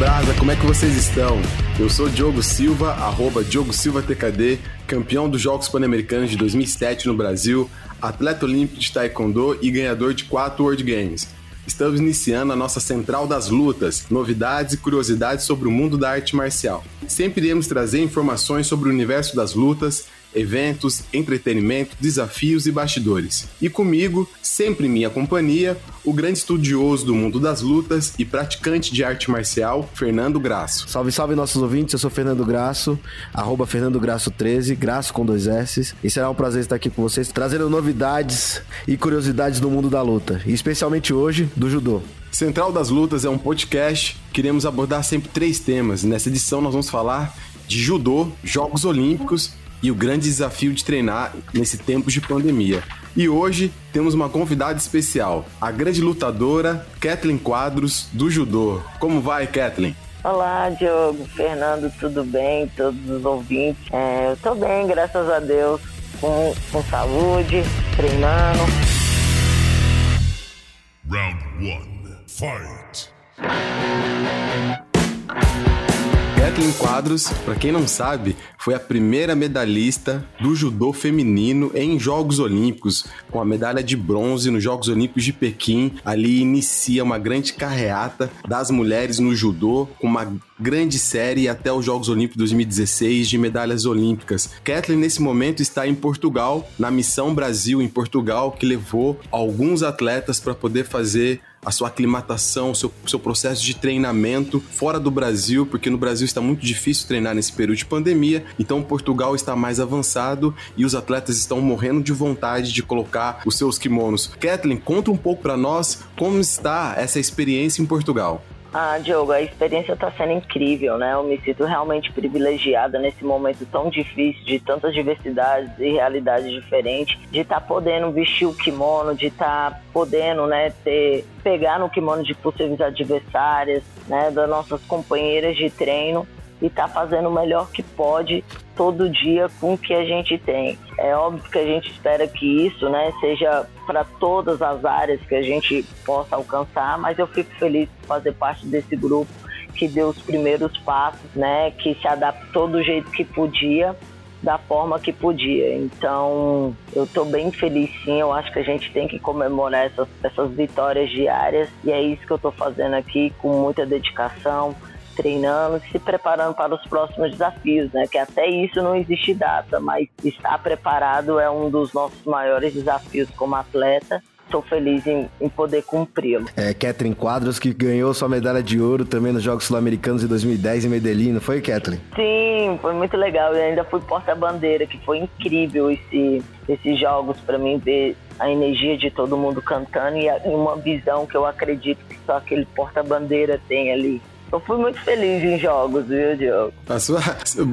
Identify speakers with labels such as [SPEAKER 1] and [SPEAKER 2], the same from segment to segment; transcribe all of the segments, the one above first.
[SPEAKER 1] Brasa, como é que vocês estão? Eu sou Diogo Silva, arroba Diogo Silva TKD, campeão dos Jogos Pan-Americanos de 2007 no Brasil, atleta olímpico de taekwondo e ganhador de quatro World Games. Estamos iniciando a nossa Central das Lutas, novidades e curiosidades sobre o mundo da arte marcial. Sempre iremos trazer informações sobre o universo das lutas, eventos, entretenimento, desafios e bastidores. E comigo, sempre em minha companhia, o grande estudioso do mundo das lutas e praticante de arte marcial, Fernando Graço.
[SPEAKER 2] Salve, salve nossos ouvintes, eu sou Fernando Graço, arroba Fernando Graço 13, Graço com dois S, e será um prazer estar aqui com vocês, trazendo novidades e curiosidades do mundo da luta, e especialmente hoje, do judô.
[SPEAKER 1] Central das Lutas é um podcast, queremos abordar sempre três temas, nessa edição nós vamos falar de judô, Jogos Olímpicos e o grande desafio de treinar nesse tempo de pandemia. E hoje temos uma convidada especial, a grande lutadora Kathleen Quadros, do judô. Como vai, Kathleen?
[SPEAKER 3] Olá, Diogo, Fernando, tudo bem? Todos os ouvintes. É, eu tô bem, graças a Deus, com, com saúde, treinando. Round 1, fight!
[SPEAKER 1] Kathleen Quadros, para quem não sabe, foi a primeira medalhista do judô feminino em Jogos Olímpicos, com a medalha de bronze nos Jogos Olímpicos de Pequim. Ali inicia uma grande carreata das mulheres no judô, com uma grande série até os Jogos Olímpicos 2016 de medalhas olímpicas. Kathleen, nesse momento, está em Portugal, na Missão Brasil em Portugal, que levou alguns atletas para poder fazer a sua aclimatação, o seu, seu processo de treinamento fora do Brasil, porque no Brasil está muito difícil treinar nesse período de pandemia, então Portugal está mais avançado e os atletas estão morrendo de vontade de colocar os seus kimonos. Kathleen, conta um pouco para nós como está essa experiência em Portugal.
[SPEAKER 3] Ah, Diogo, a experiência está sendo incrível, né? Eu me sinto realmente privilegiada nesse momento tão difícil, de tantas diversidades e realidades diferentes, de estar tá podendo vestir o kimono, de estar tá podendo, né, ter, pegar no kimono de possíveis adversárias, né, das nossas companheiras de treino e tá fazendo o melhor que pode todo dia com o que a gente tem. É óbvio que a gente espera que isso, né, seja para todas as áreas que a gente possa alcançar, mas eu fico feliz de fazer parte desse grupo que deu os primeiros passos, né, que se adaptou do jeito que podia da forma que podia. Então, eu estou bem feliz sim. Eu acho que a gente tem que comemorar essas, essas vitórias diárias e é isso que eu estou fazendo aqui com muita dedicação, treinando, se preparando para os próximos desafios, né? Que até isso não existe data, mas estar preparado é um dos nossos maiores desafios como atleta estou feliz em, em poder cumpri-lo.
[SPEAKER 2] É, Catherine Quadros, que ganhou sua medalha de ouro também nos Jogos Sul-Americanos de 2010 em Medellín, não foi, Catherine?
[SPEAKER 3] Sim, foi muito legal. Eu ainda fui porta-bandeira, que foi incrível esse, esses jogos para mim ver a energia de todo mundo cantando e uma visão que eu acredito que só aquele porta-bandeira tem ali. Eu fui muito feliz em jogos, viu, Diogo?
[SPEAKER 1] A sua...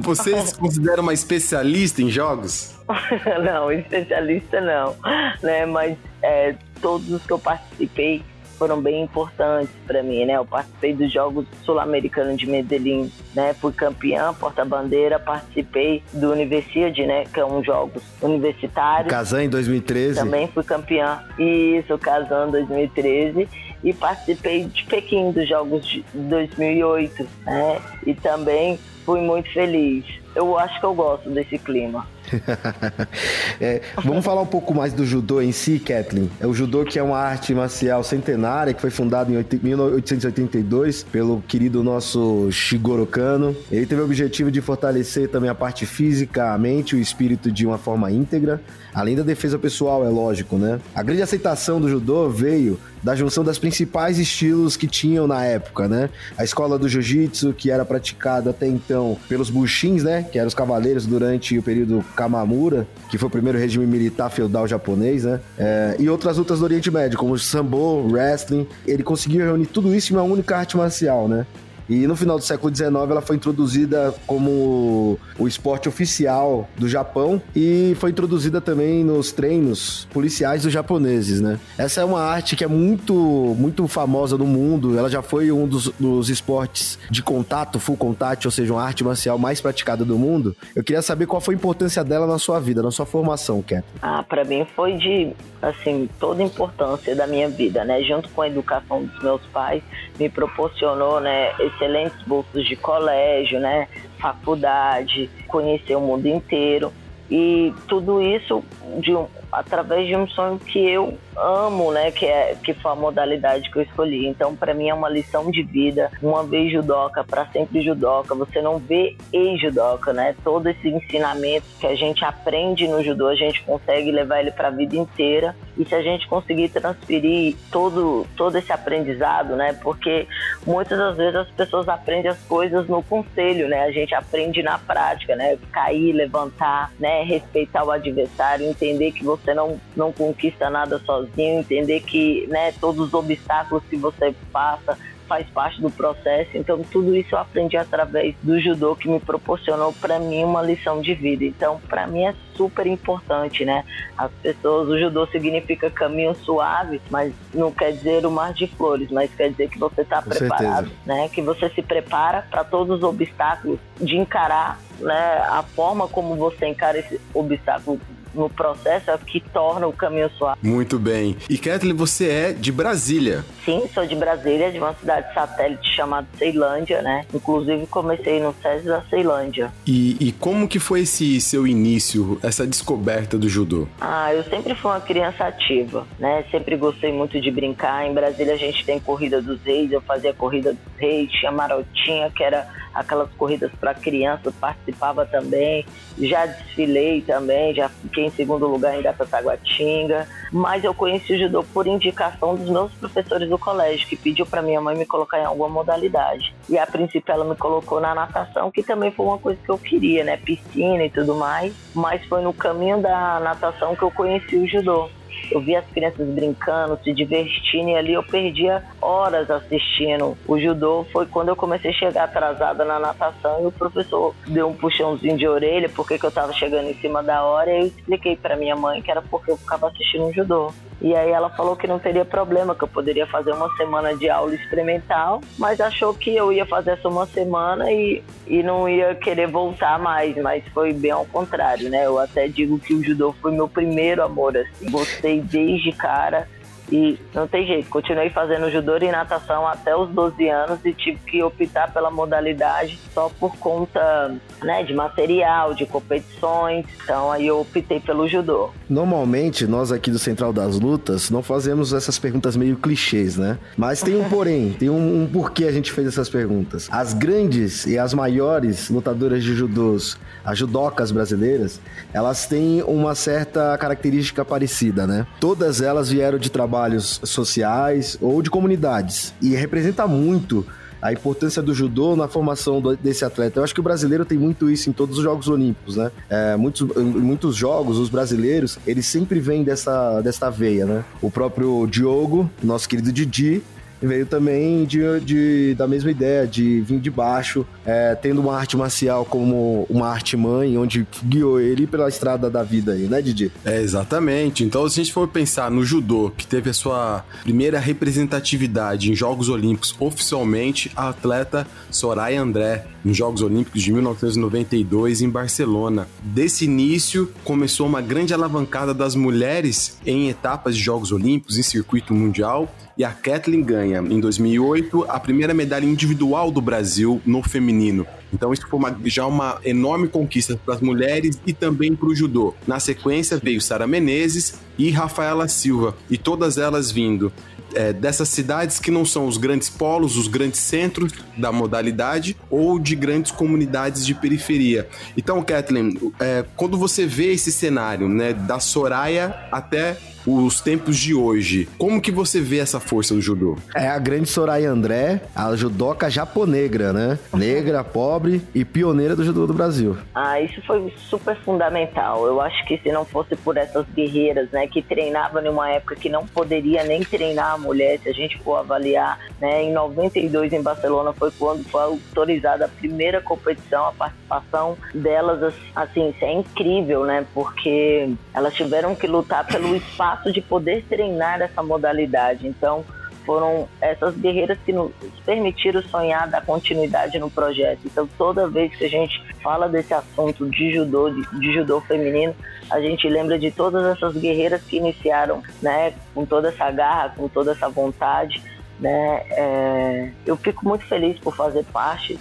[SPEAKER 1] Você se considera uma especialista em jogos?
[SPEAKER 3] não, especialista não, né? Mas é, todos os que eu participei foram bem importantes para mim, né? Eu participei dos Jogos Sul-Americanos de Medellín, né? Fui campeã, porta-bandeira, participei do Universiade, né? Que é um jogos universitários.
[SPEAKER 2] Kazan em 2013.
[SPEAKER 3] Também fui campeã. Isso, Kazan 2013 e participei de Pequim dos Jogos de 2008, né? E também fui muito feliz. Eu acho que eu gosto desse clima.
[SPEAKER 2] é, vamos falar um pouco mais do judô em si, Kathleen. É o judô que é uma arte marcial centenária que foi fundado em 1882 pelo querido nosso Shigoro Kano. Ele teve o objetivo de fortalecer também a parte física, a mente e o espírito de uma forma íntegra, além da defesa pessoal, é lógico, né? A grande aceitação do judô veio da junção das principais estilos que tinham na época, né? A escola do jiu-jitsu, que era praticada até então pelos bushins, né? Que eram os cavaleiros durante o período Kamamura, que foi o primeiro regime militar feudal japonês, né? É, e outras lutas do Oriente Médio, como sambo, wrestling. Ele conseguiu reunir tudo isso em uma única arte marcial, né? E no final do século XIX ela foi introduzida como o esporte oficial do Japão e foi introduzida também nos treinos policiais dos japoneses, né? Essa é uma arte que é muito, muito famosa no mundo. Ela já foi um dos, dos esportes de contato, full contact, ou seja, uma arte marcial mais praticada do mundo. Eu queria saber qual foi a importância dela na sua vida, na sua formação, Cat.
[SPEAKER 3] Ah, para mim foi de, assim, toda importância da minha vida, né? Junto com a educação dos meus pais, me proporcionou, né, esse excelentes bolsos de colégio, né? Faculdade, conhecer o mundo inteiro. E tudo isso de um, através de um sonho que eu amo, né, que é que foi a modalidade que eu escolhi. Então, para mim é uma lição de vida. Uma vez judoca, para sempre judoca. Você não vê ex-judoca, né? Todo esse ensinamento que a gente aprende no judô, a gente consegue levar ele para a vida inteira. E se a gente conseguir transferir todo todo esse aprendizado, né? Porque muitas das vezes as pessoas aprendem as coisas no conselho, né? A gente aprende na prática, né? Cair, levantar, né? Respeitar o adversário, entender que você não não conquista nada sozinho sozinho, entender que né, todos os obstáculos que você passa faz parte do processo. Então, tudo isso eu aprendi através do judô, que me proporcionou para mim uma lição de vida. Então, para mim é super importante, né? As pessoas, o judô significa caminho suave, mas não quer dizer o mar de flores, mas quer dizer que você está preparado, certeza. né? Que você se prepara para todos os obstáculos, de encarar, né? A forma como você encara esse obstáculo no processo é o que torna o caminho suave.
[SPEAKER 1] Muito bem. E Kathleen, você é de Brasília?
[SPEAKER 3] Sim, sou de Brasília, de uma cidade satélite chamada Ceilândia, né? Inclusive comecei no SESI da Ceilândia.
[SPEAKER 1] E, e como que foi esse seu início, essa descoberta do judô?
[SPEAKER 3] Ah, eu sempre fui uma criança ativa, né? Sempre gostei muito de brincar. Em Brasília a gente tem corrida dos reis, eu fazia corrida dos reis, tinha marotinha, que era aquelas corridas para criança, participava também. Já desfilei também, já fiquei em segundo lugar em Gatataguatinga. Mas eu conheci o judô por indicação dos meus professores do colégio, que pediu para minha mãe me colocar em alguma modalidade. E a princípio ela me colocou na natação, que também foi uma coisa que eu queria, né? Piscina e tudo mais. Mas foi no caminho da natação que eu conheci o judô eu via as crianças brincando, se divertindo, e ali eu perdia horas assistindo. O judô foi quando eu comecei a chegar atrasada na natação e o professor deu um puxãozinho de orelha porque que eu estava chegando em cima da hora e eu expliquei para minha mãe que era porque eu ficava assistindo o judô. E aí ela falou que não teria problema, que eu poderia fazer uma semana de aula experimental, mas achou que eu ia fazer essa uma semana e, e não ia querer voltar mais, mas foi bem ao contrário, né? Eu até digo que o judô foi meu primeiro amor, assim. Gostei desde cara e não tem jeito, continuei fazendo judô e natação até os 12 anos e tive que optar pela modalidade só por conta né, de material, de competições. Então aí eu optei pelo judô.
[SPEAKER 2] Normalmente, nós aqui do Central das Lutas não fazemos essas perguntas meio clichês, né? Mas tem um porém, tem um, um porquê a gente fez essas perguntas. As grandes e as maiores lutadoras de judôs, as judocas brasileiras, elas têm uma certa característica parecida, né? Todas elas vieram de trabalho trabalhos sociais ou de comunidades. E representa muito a importância do judô na formação desse atleta. Eu acho que o brasileiro tem muito isso em todos os Jogos Olímpicos, né? É, muitos, muitos jogos, os brasileiros, eles sempre vêm dessa, dessa veia, né? O próprio Diogo, nosso querido Didi, veio também de, de, da mesma ideia, de vir de baixo, é, tendo uma arte marcial como uma arte mãe, onde guiou ele pela estrada da vida aí, né, Didi?
[SPEAKER 1] É, exatamente. Então, se a gente for pensar no judô, que teve a sua primeira representatividade em Jogos Olímpicos oficialmente, a atleta Soraya André, nos Jogos Olímpicos de 1992 em Barcelona. Desse início, começou uma grande alavancada das mulheres em etapas de Jogos Olímpicos, em circuito mundial, e a Kathleen ganha, em 2008, a primeira medalha individual do Brasil no feminino. Então isso foi uma, já uma enorme conquista para as mulheres e também para o judô. Na sequência veio Sara Menezes e Rafaela Silva, e todas elas vindo é, dessas cidades que não são os grandes polos, os grandes centros da modalidade ou de grandes comunidades de periferia. Então, Kathleen, é, quando você vê esse cenário, né, da Soraya até os tempos de hoje. Como que você vê essa força do judô?
[SPEAKER 2] É a grande Soraya André, a judoca japonegra, né? Negra, pobre e pioneira do judô do Brasil.
[SPEAKER 3] Ah, isso foi super fundamental. Eu acho que se não fosse por essas guerreiras, né, que treinavam em uma época que não poderia nem treinar a mulher, se a gente for avaliar, né, em 92 em Barcelona foi quando foi autorizada a primeira competição, a participação delas, assim, isso é incrível, né, porque elas tiveram que lutar pelo espaço fato de poder treinar essa modalidade. Então, foram essas guerreiras que nos permitiram sonhar, dar continuidade no projeto. Então, toda vez que a gente fala desse assunto de judô, de, de judô feminino, a gente lembra de todas essas guerreiras que iniciaram, né, com toda essa garra, com toda essa vontade né? É, eu fico muito feliz por fazer parte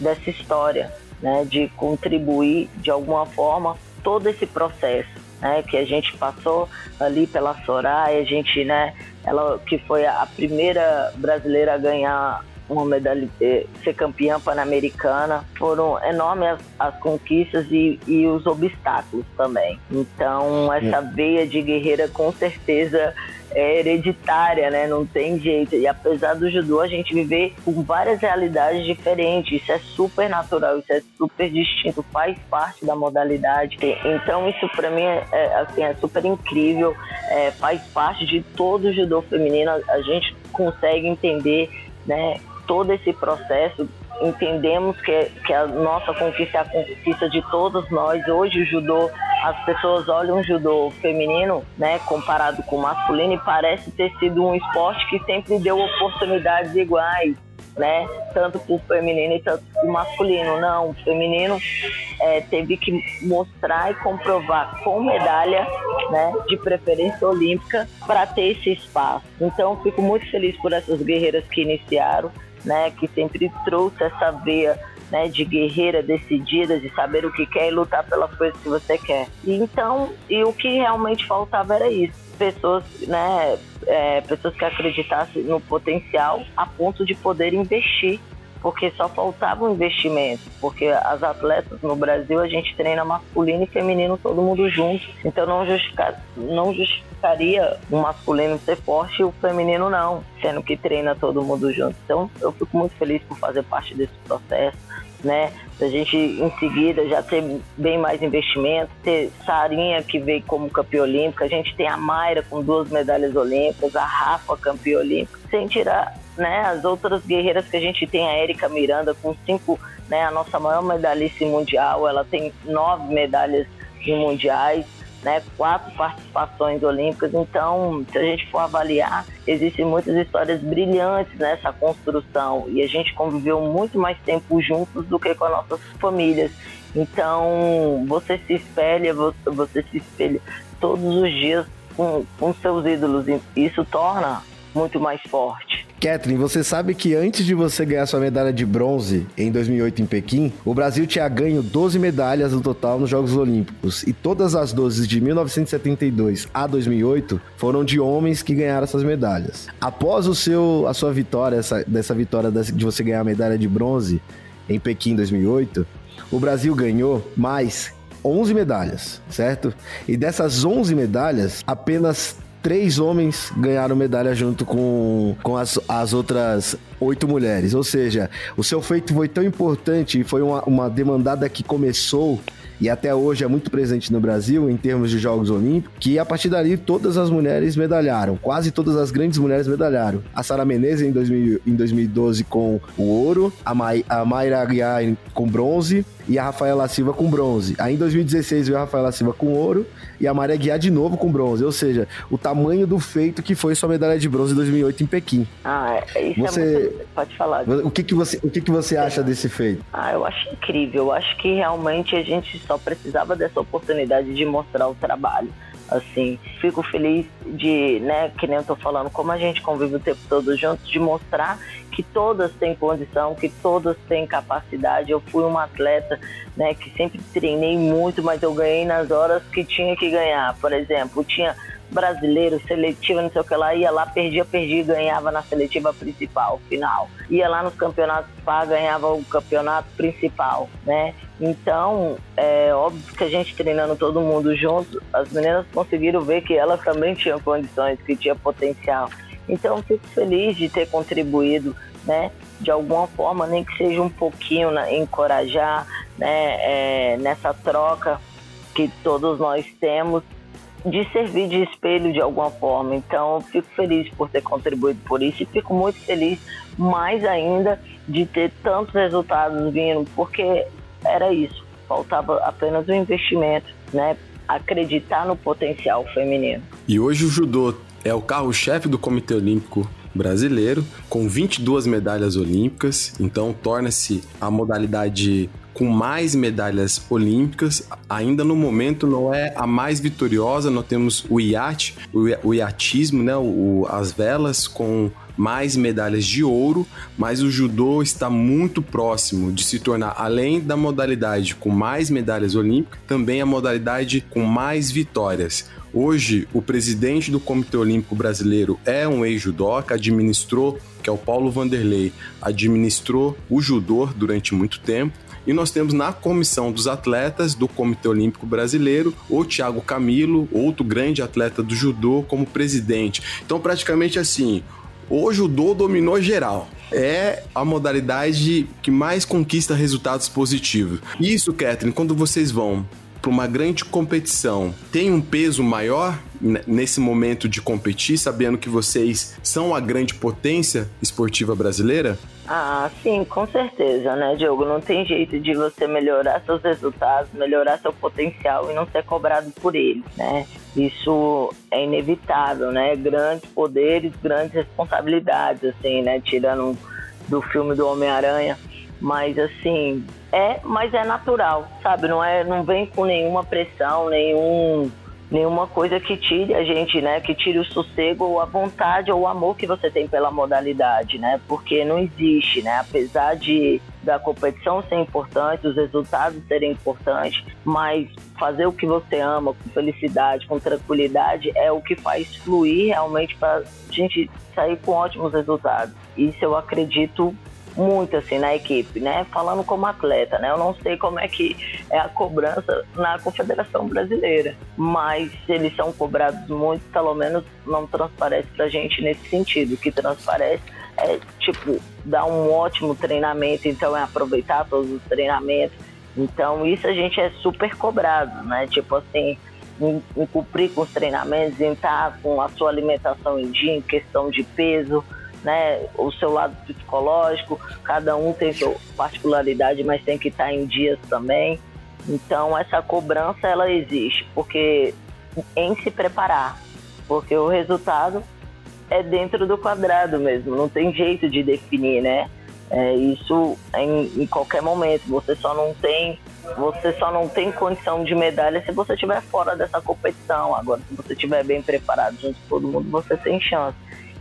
[SPEAKER 3] dessa história, né? De contribuir de alguma forma todo esse processo, né? Que a gente passou ali pela Soraya, a gente, né? Ela que foi a primeira brasileira a ganhar uma medalha, eh, ser campeã pan-americana. Foram enormes as, as conquistas e, e, os obstáculos também. Então, essa veia de guerreira com certeza é hereditária, né? Não tem jeito. E apesar do judô, a gente viver com várias realidades diferentes. Isso é super natural, isso é super distinto, faz parte da modalidade. Então, isso para mim é, é, assim, é super incrível, é, faz parte de todo o judô feminino. A gente consegue entender, né? Todo esse processo, entendemos que, que a nossa conquista é a conquista de todos nós. Hoje o judô, as pessoas olham o judô feminino, né, comparado com o masculino, e parece ter sido um esporte que sempre deu oportunidades iguais. Né? Tanto para o feminino e tanto para o masculino. Não, o feminino é, teve que mostrar e comprovar com medalha, né, de preferência olímpica, para ter esse espaço. Então, fico muito feliz por essas guerreiras que iniciaram né, que sempre trouxe essa veia né, de guerreira decidida, de saber o que quer e lutar pelas coisas que você quer. E então, e o que realmente faltava era isso. Pessoas, né, é, pessoas que acreditassem no potencial a ponto de poder investir porque só faltava um investimento, porque as atletas no Brasil a gente treina masculino e feminino todo mundo junto, então não, não justificaria o masculino ser forte e o feminino não, sendo que treina todo mundo junto. Então eu fico muito feliz por fazer parte desse processo, né? Da gente em seguida já ter bem mais investimento, ter Sarinha que veio como campeã olímpica, a gente tem a Mayra com duas medalhas olímpicas, a Rafa campeã olímpica, sem tirar né, as outras guerreiras que a gente tem, a Érica Miranda com cinco, né, a nossa maior medalhista mundial, ela tem nove medalhas em mundiais, né, quatro participações olímpicas. Então, se a gente for avaliar, existem muitas histórias brilhantes nessa construção e a gente conviveu muito mais tempo juntos do que com as nossas famílias. Então, você se espelha, você se espelha todos os dias com, com seus ídolos. Isso torna muito mais forte.
[SPEAKER 2] Kathleen, você sabe que antes de você ganhar sua medalha de bronze em 2008 em Pequim, o Brasil tinha ganho 12 medalhas no total nos Jogos Olímpicos e todas as 12 de 1972 a 2008 foram de homens que ganharam essas medalhas. Após o seu, a sua vitória, essa, dessa vitória de você ganhar a medalha de bronze em Pequim 2008, o Brasil ganhou mais 11 medalhas, certo? E dessas 11 medalhas, apenas três homens ganharam medalha junto com, com as, as outras oito mulheres. Ou seja, o seu feito foi tão importante e foi uma, uma demandada que começou e até hoje é muito presente no Brasil em termos de Jogos Olímpicos, que a partir dali todas as mulheres medalharam, quase todas as grandes mulheres medalharam. A Sara Menezes em, 2000, em 2012 com o ouro, a, Mai, a Mayra Aguiar com bronze e a Rafaela Silva com bronze. Aí em 2016 veio a Rafaela Silva com ouro e a Maria Guiar de novo com bronze. Ou seja, o tamanho do feito que foi sua medalha de bronze em 2008 em Pequim.
[SPEAKER 3] Ah, é, isso você, é muito... Pode falar.
[SPEAKER 2] O que, que, você, o que, que você acha desse feito?
[SPEAKER 3] Ah, eu acho incrível. Eu acho que realmente a gente só precisava dessa oportunidade de mostrar o trabalho assim, fico feliz de, né, que nem eu tô falando, como a gente convive o tempo todo juntos, de mostrar que todas têm condição, que todas têm capacidade. Eu fui uma atleta, né, que sempre treinei muito, mas eu ganhei nas horas que tinha que ganhar. Por exemplo, tinha brasileiro, seletiva, não sei o que lá, ia lá, perdia, perdia, ganhava na seletiva principal, final. Ia lá nos campeonatos PA, ganhava o campeonato principal, né? Então, é óbvio que a gente treinando todo mundo junto, as meninas conseguiram ver que elas também tinham condições, que tinha potencial. Então, fico feliz de ter contribuído, né? De alguma forma, nem que seja um pouquinho, né, encorajar, né? É, nessa troca que todos nós temos de servir de espelho de alguma forma. Então, fico feliz por ter contribuído por isso e fico muito feliz mais ainda de ter tantos resultados vindo, porque era isso, faltava apenas o um investimento, né? Acreditar no potencial feminino.
[SPEAKER 1] E hoje o judô é o carro-chefe do Comitê Olímpico brasileiro, com 22 medalhas olímpicas, então torna-se a modalidade com mais medalhas olímpicas. Ainda no momento não é a mais vitoriosa, nós temos o iate, o iatismo, né, o, as velas com mais medalhas de ouro, mas o judô está muito próximo de se tornar, além da modalidade com mais medalhas olímpicas, também a modalidade com mais vitórias. Hoje, o presidente do Comitê Olímpico Brasileiro é um ex-judoca, administrou, que é o Paulo Vanderlei, administrou o judô durante muito tempo. E nós temos na comissão dos atletas do Comitê Olímpico Brasileiro o Thiago Camilo, outro grande atleta do judô, como presidente. Então, praticamente assim, o judô dominou geral. É a modalidade que mais conquista resultados positivos. Isso, Catherine, quando vocês vão para uma grande competição, tem um peso maior nesse momento de competir, sabendo que vocês são a grande potência esportiva brasileira?
[SPEAKER 3] Ah, sim, com certeza, né, Diogo? Não tem jeito de você melhorar seus resultados, melhorar seu potencial e não ser cobrado por ele, né? Isso é inevitável, né? Grandes poderes, grandes responsabilidades, assim, né? Tirando do filme do Homem-Aranha, mas assim, é, mas é natural, sabe? Não é, não vem com nenhuma pressão, nenhum nenhuma coisa que tire a gente, né, que tire o sossego ou a vontade ou o amor que você tem pela modalidade, né? Porque não existe, né? Apesar de da competição ser importante, os resultados serem importantes, mas fazer o que você ama com felicidade, com tranquilidade é o que faz fluir realmente para a gente sair com ótimos resultados. Isso eu acredito muito assim na equipe, né? Falando como atleta, né? Eu não sei como é que é a cobrança na Confederação Brasileira, mas eles são cobrados muito, pelo menos não transparece pra gente nesse sentido. O que transparece é tipo dar um ótimo treinamento, então é aproveitar todos os treinamentos. Então isso a gente é super cobrado, né? Tipo assim, em, em cumprir com os treinamentos, em estar com a sua alimentação em dia, em questão de peso né, o seu lado psicológico, cada um tem sua particularidade, mas tem que estar em dias também. Então essa cobrança ela existe, porque em se preparar, porque o resultado é dentro do quadrado mesmo, não tem jeito de definir, né? É, isso em, em qualquer momento, você só não tem você só não tem condição de medalha se você estiver fora dessa competição. Agora, se você estiver bem preparado junto com todo mundo, você tem chance.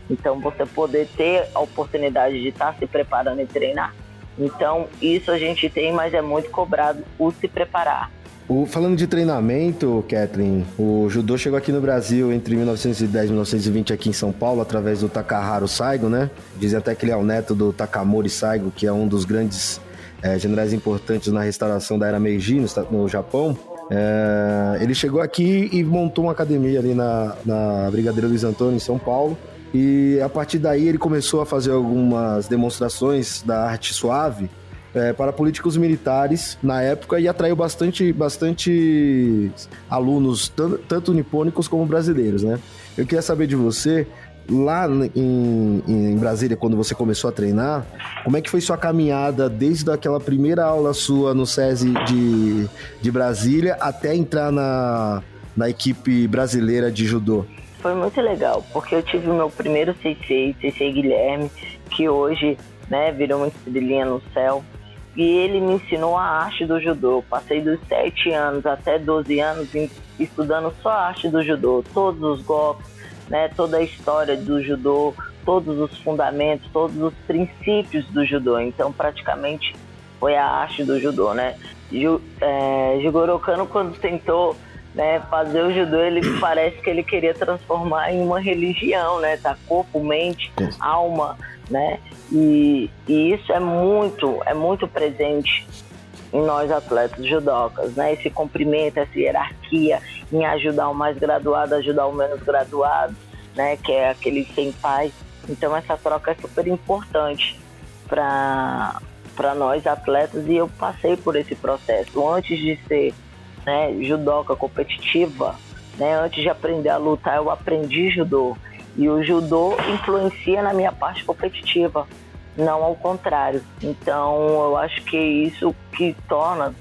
[SPEAKER 3] Então, você poder ter a oportunidade de estar se preparando e treinar. Então, isso a gente tem, mas é muito cobrado o se preparar.
[SPEAKER 2] O, falando de treinamento, Kathleen, o judô chegou aqui no Brasil entre 1910 e 1920 aqui em São Paulo, através do Takaharu Saigo, né? Dizem até que ele é o neto do Takamori Saigo, que é um dos grandes é, generais importantes na restauração da era Meiji no, no Japão. É, ele chegou aqui e montou uma academia ali na, na Brigadeiro Luiz Antônio, em São Paulo. E a partir daí ele começou a fazer algumas demonstrações da arte suave é, para políticos militares na época e atraiu bastante, bastante alunos, tanto nipônicos como brasileiros, né? Eu queria saber de você, lá em, em, Brasília, quando você começou a treinar, como é que foi sua caminhada desde aquela primeira aula sua no SESI de, de Brasília até entrar na, na equipe brasileira de judô?
[SPEAKER 3] Foi muito legal, porque eu tive o meu primeiro Sensei, Sensei Guilherme, que hoje né, virou uma estrelinha no céu. E ele me ensinou a arte do judô. Passei dos 7 anos até 12 anos estudando só a arte do judô, todos os golpes, né, toda a história do judô, todos os fundamentos, todos os princípios do judô. Então, praticamente foi a arte do judô, né? é, Jigoro Kano, quando tentou né, fazer o judô, ele parece que ele queria transformar em uma religião, né? Tá corpo, mente, alma, né? E, e isso é muito, é muito presente em nós atletas judocas, né? Esse cumprimento, essa hierarquia em ajudar o mais graduado, ajudar o menos graduado, né? Que é aquele sem pai. Então essa troca é super importante para para nós atletas e eu passei por esse processo antes de ser né, judoca competitiva, né, antes de aprender a lutar, eu aprendi judô. E o judô influencia na minha parte competitiva, não ao contrário. Então, eu acho que é isso que torna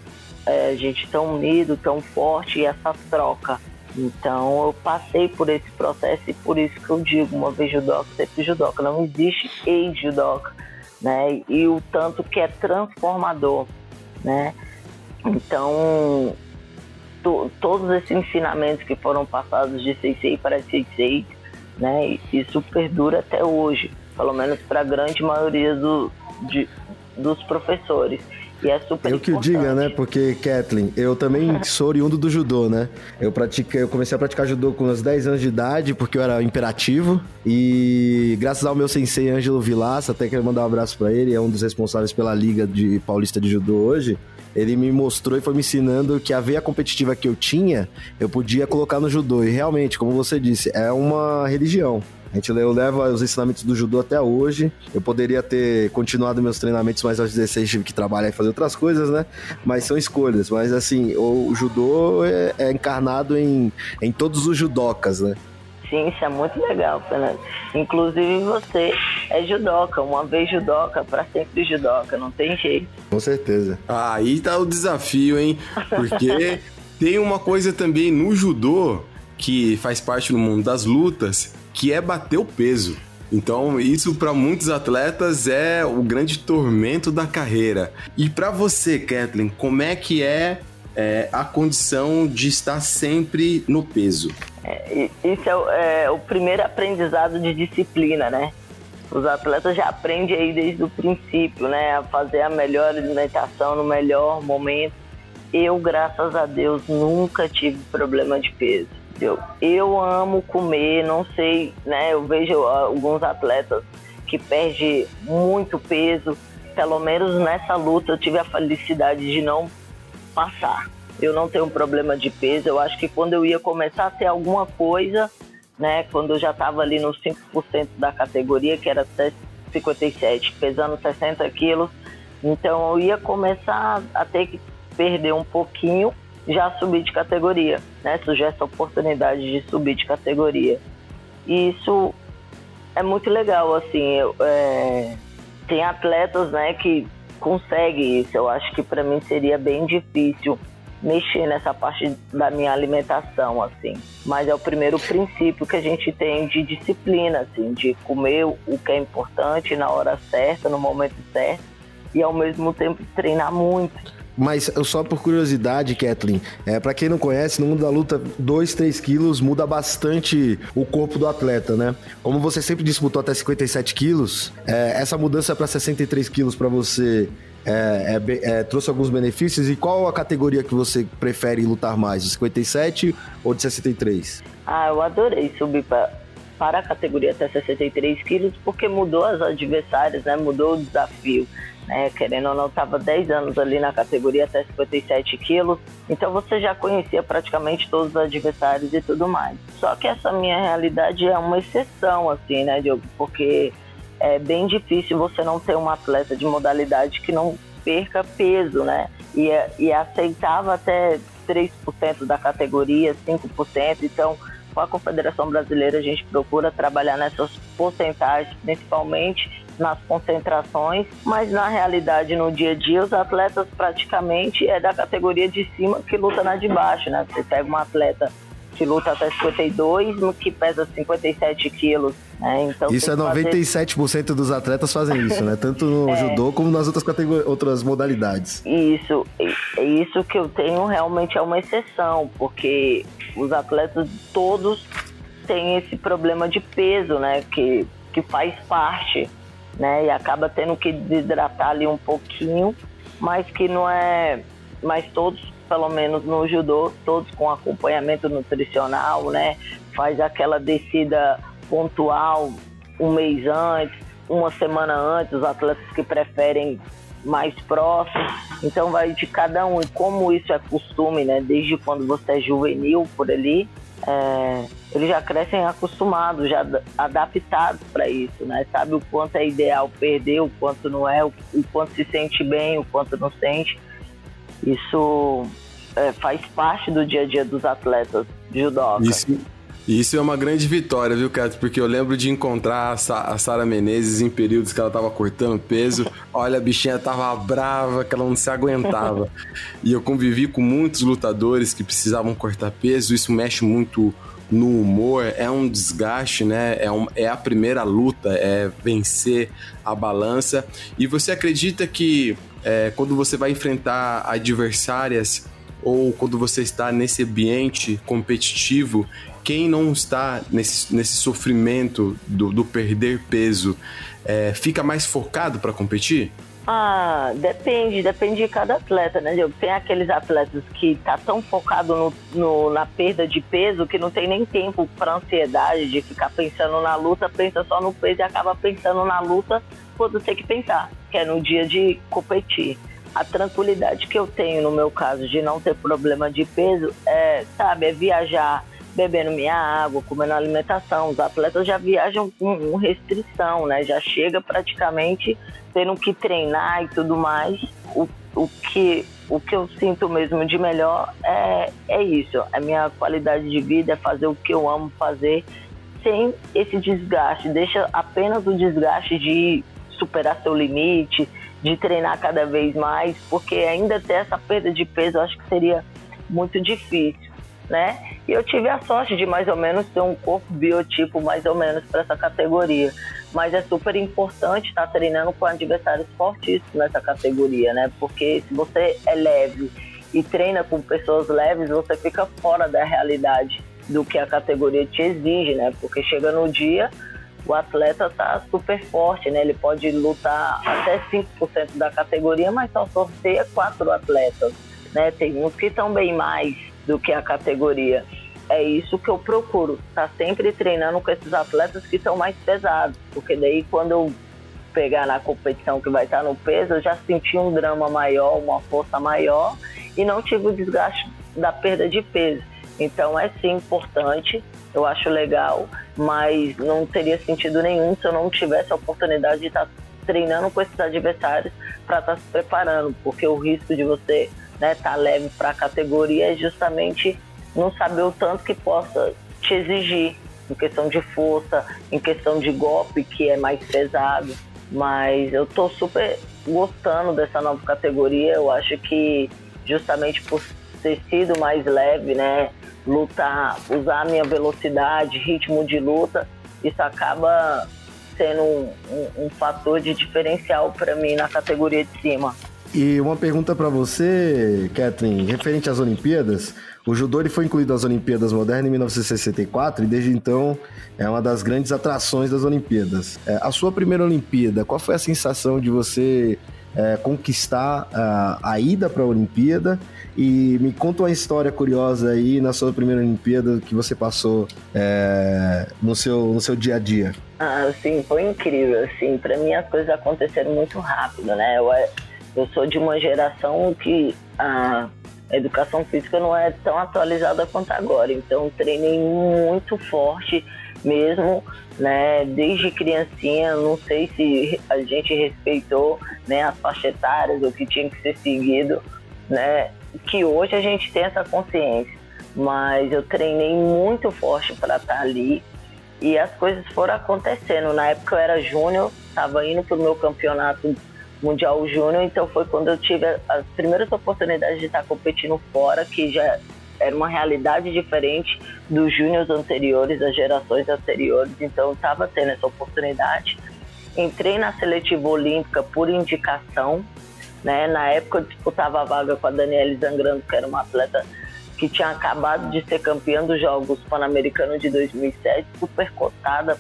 [SPEAKER 3] é, a gente tão unido, tão forte e essa troca. Então, eu passei por esse processo e por isso que eu digo, uma vez judoca, sempre judoca. Não existe ex-judoca, né? E o tanto que é transformador, né? Então, to, todos esses ensinamentos que foram passados de Sensei para Sensei, né, isso perdura até hoje, pelo menos para a grande maioria do, de, dos professores. E é super
[SPEAKER 2] Eu que o diga, né? Porque, Kathleen, eu também sou oriundo do judô, né? Eu pratiquei, eu comecei a praticar judô com uns 10 anos de idade, porque eu era imperativo. E graças ao meu sensei Ângelo Vilaça, até quero mandar um abraço para ele, é um dos responsáveis pela Liga de Paulista de Judô hoje. Ele me mostrou e foi me ensinando que a veia competitiva que eu tinha, eu podia colocar no judô. E realmente, como você disse, é uma religião. A gente, eu levo os ensinamentos do judô até hoje. Eu poderia ter continuado meus treinamentos, mas aos 16 tive que trabalhar e fazer outras coisas, né? Mas são escolhas. Mas assim, o judô é, é encarnado em, em todos os judocas, né?
[SPEAKER 3] Sim, isso é muito legal, Fernando. Inclusive você é judoca, uma vez judoca, para sempre judoca, não tem jeito.
[SPEAKER 2] Com certeza.
[SPEAKER 1] Aí tá o desafio, hein? Porque tem uma coisa também no judô que faz parte do mundo das lutas, que é bater o peso. Então, isso para muitos atletas é o grande tormento da carreira. E para você, Kathleen, como é que é, é, a condição de estar sempre no peso?
[SPEAKER 3] É, isso é o, é o primeiro aprendizado de disciplina, né? Os atletas já aprendem aí desde o princípio, né? A fazer a melhor alimentação no melhor momento. Eu, graças a Deus, nunca tive problema de peso eu, eu amo comer, não sei, né? Eu vejo alguns atletas que perdem muito peso. Pelo menos nessa luta eu tive a felicidade de não passar. Eu não tenho problema de peso. Eu acho que quando eu ia começar a ter alguma coisa, né? Quando eu já estava ali nos 5% da categoria, que era até 57, pesando 60 quilos, então eu ia começar a ter que perder um pouquinho já subir de categoria, né? Surgiu essa oportunidade de subir de categoria. E isso é muito legal, assim, eu, é, tem atletas, né, que conseguem isso. Eu acho que para mim seria bem difícil mexer nessa parte da minha alimentação, assim. Mas é o primeiro princípio que a gente tem de disciplina, assim, de comer o que é importante na hora certa, no momento certo, e ao mesmo tempo treinar muito.
[SPEAKER 2] Mas só por curiosidade, Kathleen, é, para quem não conhece, no mundo da luta, 2, 3 quilos muda bastante o corpo do atleta, né? Como você sempre disputou até 57 quilos, é, essa mudança para 63 quilos para você é, é, é, trouxe alguns benefícios. E qual a categoria que você prefere lutar mais, de 57 ou de 63?
[SPEAKER 3] Ah, eu adorei subir pra, para a categoria até 63 quilos, porque mudou as adversárias, né? Mudou o desafio né? Querendo ou não, estava 10 anos ali na categoria até 57 quilos, então você já conhecia praticamente todos os adversários e tudo mais. Só que essa minha realidade é uma exceção, assim, né, Diogo? Porque é bem difícil você não ter um atleta de modalidade que não perca peso, né? E, e aceitava até 3% da categoria, 5%, então com a Confederação Brasileira a gente procura trabalhar nessas porcentagens, principalmente nas concentrações, mas na realidade, no dia a dia, os atletas praticamente é da categoria de cima que luta na de baixo, né? Você pega um atleta que luta até 52, no que pesa 57 quilos. Né?
[SPEAKER 2] Então, isso é 97% fazer... dos atletas fazem isso, né? Tanto no é. judô como nas outras outras modalidades.
[SPEAKER 3] Isso, isso que eu tenho realmente é uma exceção, porque os atletas todos têm esse problema de peso, né? Que, que faz parte né? E acaba tendo que desidratar ali um pouquinho, mas que não é. Mas todos, pelo menos no judô, todos com acompanhamento nutricional, né? Faz aquela descida pontual um mês antes, uma semana antes, os atletas que preferem mais próximo. Então vai de cada um. E como isso é costume, né? Desde quando você é juvenil por ali, é, eles já crescem acostumados, já adaptados para isso, né? Sabe o quanto é ideal perder, o quanto não é, o, o quanto se sente bem, o quanto não sente. Isso é, faz parte do dia a dia dos atletas judoca.
[SPEAKER 1] Isso, isso é uma grande vitória, viu, Cato? Porque eu lembro de encontrar a Sara Menezes em períodos que ela tava cortando peso. Olha, a bichinha tava brava, que ela não se aguentava. e eu convivi com muitos lutadores que precisavam cortar peso. Isso mexe muito no humor, é um desgaste, né? É, um, é a primeira luta, é vencer a balança. E você acredita que é, quando você vai enfrentar adversárias ou quando você está nesse ambiente competitivo, quem não está nesse, nesse sofrimento do, do perder peso é, fica mais focado para competir?
[SPEAKER 3] Ah, depende, depende de cada atleta, né, Diego? Tem aqueles atletas que tá tão focado no, no, na perda de peso que não tem nem tempo para ansiedade de ficar pensando na luta, pensa só no peso e acaba pensando na luta quando tem que pensar, que é no dia de competir. A tranquilidade que eu tenho no meu caso de não ter problema de peso é, sabe, é viajar bebendo minha água, comendo alimentação. Os atletas já viajam com restrição, né? Já chega praticamente tendo que treinar e tudo mais. O, o, que, o que eu sinto mesmo de melhor é, é isso. A minha qualidade de vida é fazer o que eu amo fazer sem esse desgaste. Deixa apenas o desgaste de superar seu limite, de treinar cada vez mais, porque ainda ter essa perda de peso eu acho que seria muito difícil, né? E eu tive a sorte de mais ou menos ter um corpo biotipo mais ou menos para essa categoria. Mas é super importante estar tá treinando com adversários fortíssimos nessa categoria, né? Porque se você é leve e treina com pessoas leves, você fica fora da realidade do que a categoria te exige, né? Porque chega no dia, o atleta tá super forte, né? Ele pode lutar até 5% da categoria, mas só sorteia quatro atletas, né? Tem uns que estão bem mais do que a categoria. É isso que eu procuro, tá sempre treinando com esses atletas que são mais pesados, porque daí quando eu pegar na competição que vai estar no peso, eu já senti um drama maior, uma força maior e não tive o desgaste da perda de peso. Então é sim importante, eu acho legal, mas não teria sentido nenhum se eu não tivesse a oportunidade de estar treinando com esses adversários para estar se preparando, porque o risco de você né, tá leve para a categoria é justamente não saber o tanto que possa te exigir em questão de força, em questão de golpe, que é mais pesado. Mas eu tô super gostando dessa nova categoria. Eu acho que justamente por ter sido mais leve, né, lutar, usar a minha velocidade, ritmo de luta, isso acaba sendo um, um, um fator de diferencial para mim na categoria de cima.
[SPEAKER 2] E uma pergunta para você, Kathleen, referente às Olimpíadas. O judô ele foi incluído nas Olimpíadas Modernas em 1964 e desde então é uma das grandes atrações das Olimpíadas. É, a sua primeira Olimpíada, qual foi a sensação de você é, conquistar a, a ida para a Olimpíada? E me conta uma história curiosa aí na sua primeira Olimpíada que você passou é, no, seu, no seu dia a dia.
[SPEAKER 3] Ah, sim, foi incrível. Assim, para mim as coisas aconteceram muito rápido, né? Eu, eu sou de uma geração que a educação física não é tão atualizada quanto agora, então treinei muito forte mesmo, né? Desde criancinha, não sei se a gente respeitou, né, as faixas etárias, o que tinha que ser seguido, né? Que hoje a gente tem essa consciência, mas eu treinei muito forte para estar tá ali e as coisas foram acontecendo. Na época eu era júnior, estava indo para o meu campeonato Mundial Júnior, então foi quando eu tive as primeiras oportunidades de estar competindo fora, que já era uma realidade diferente dos júniores anteriores, das gerações anteriores, então eu estava tendo essa oportunidade. Entrei na seletiva olímpica por indicação, né? Na época eu disputava a vaga com a Daniela Zangrando, que era uma atleta que tinha acabado de ser campeã dos Jogos Pan-Americanos de 2007, super cotada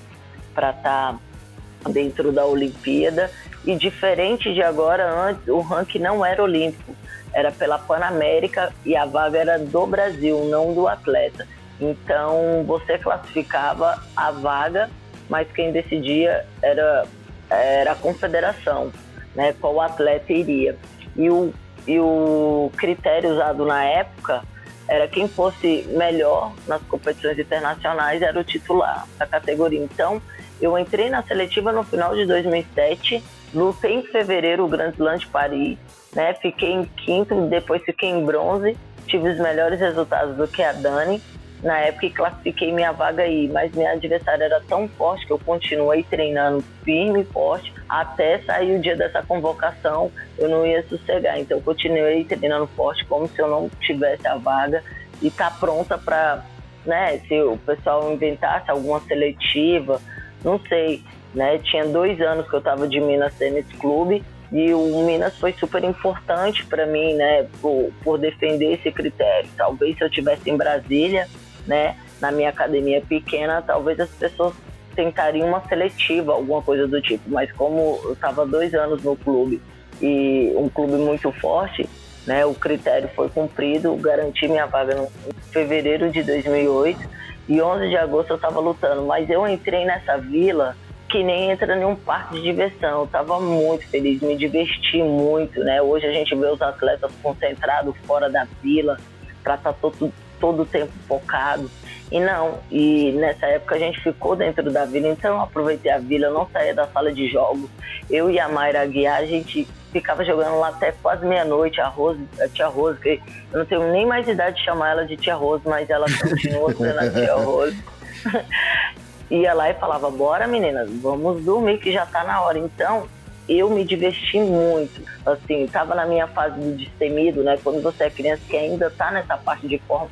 [SPEAKER 3] para estar tá dentro da Olimpíada e diferente de agora, antes o ranking não era olímpico, era pela Panamérica e a vaga era do Brasil, não do atleta. Então você classificava a vaga, mas quem decidia era, era a confederação, né, qual atleta iria. E o, e o critério usado na época era quem fosse melhor nas competições internacionais era o titular da categoria. Então, eu entrei na seletiva no final de 2007 Lutei em fevereiro o Grand Slam de Paris, né? Fiquei em quinto, depois fiquei em bronze, tive os melhores resultados do que a Dani. Na época classifiquei minha vaga aí, mas minha adversária era tão forte que eu continuei treinando firme e forte até sair o dia dessa convocação. Eu não ia sossegar, então continuei treinando forte como se eu não tivesse a vaga e tá pronta para, né? Se o pessoal inventasse alguma seletiva, não sei né? Tinha dois anos que eu estava de Minas Tênis Clube E o Minas foi super importante para mim, né, por, por defender esse critério. Talvez se eu tivesse em Brasília, né, na minha academia pequena, talvez as pessoas tentariam uma seletiva, alguma coisa do tipo. Mas como eu estava dois anos no clube e um clube muito forte, né, o critério foi cumprido, garanti minha vaga no, fevereiro de 2008 e 11 de agosto eu estava lutando. Mas eu entrei nessa vila que nem entra em um parque de diversão. Eu tava muito feliz, me diverti muito, né? Hoje a gente vê os atletas concentrados fora da vila para estar tá todo, todo o tempo focado. E não, e nessa época a gente ficou dentro da vila, então eu aproveitei a vila, não saía da sala de jogos. Eu e a Mayra Guiar, a gente ficava jogando lá até quase meia-noite, a Rose, a tia Rose, que eu não tenho nem mais idade de chamar ela de tia Rose, mas ela continua sendo a tia Rose. ia lá e falava: Bora meninas, vamos dormir que já tá na hora. Então eu me diverti muito. Assim, tava na minha fase do destemido, né? Quando você é criança que ainda tá nessa parte de forma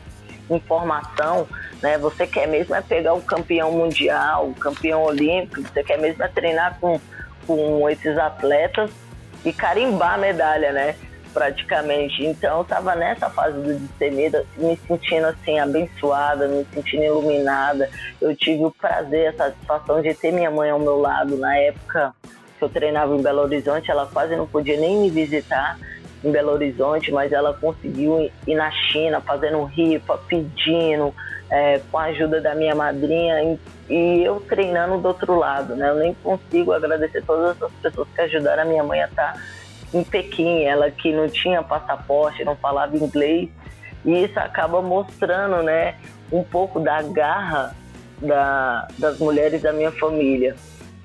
[SPEAKER 3] informação, né? Você quer mesmo é pegar o campeão mundial, o campeão olímpico, você quer mesmo é treinar com, com esses atletas e carimbar a medalha, né? praticamente. Então eu tava nessa fase do destemido, me sentindo assim abençoada, me sentindo iluminada. Eu tive o prazer, a satisfação de ter minha mãe ao meu lado na época que eu treinava em Belo Horizonte, ela quase não podia nem me visitar em Belo Horizonte, mas ela conseguiu ir na China fazendo rifa, pedindo, é, com a ajuda da minha madrinha e eu treinando do outro lado, né? Eu nem consigo agradecer todas as pessoas que ajudaram a minha mãe a estar tá em Pequim, ela que não tinha passaporte, não falava inglês, e isso acaba mostrando, né, um pouco da garra da, das mulheres da minha família,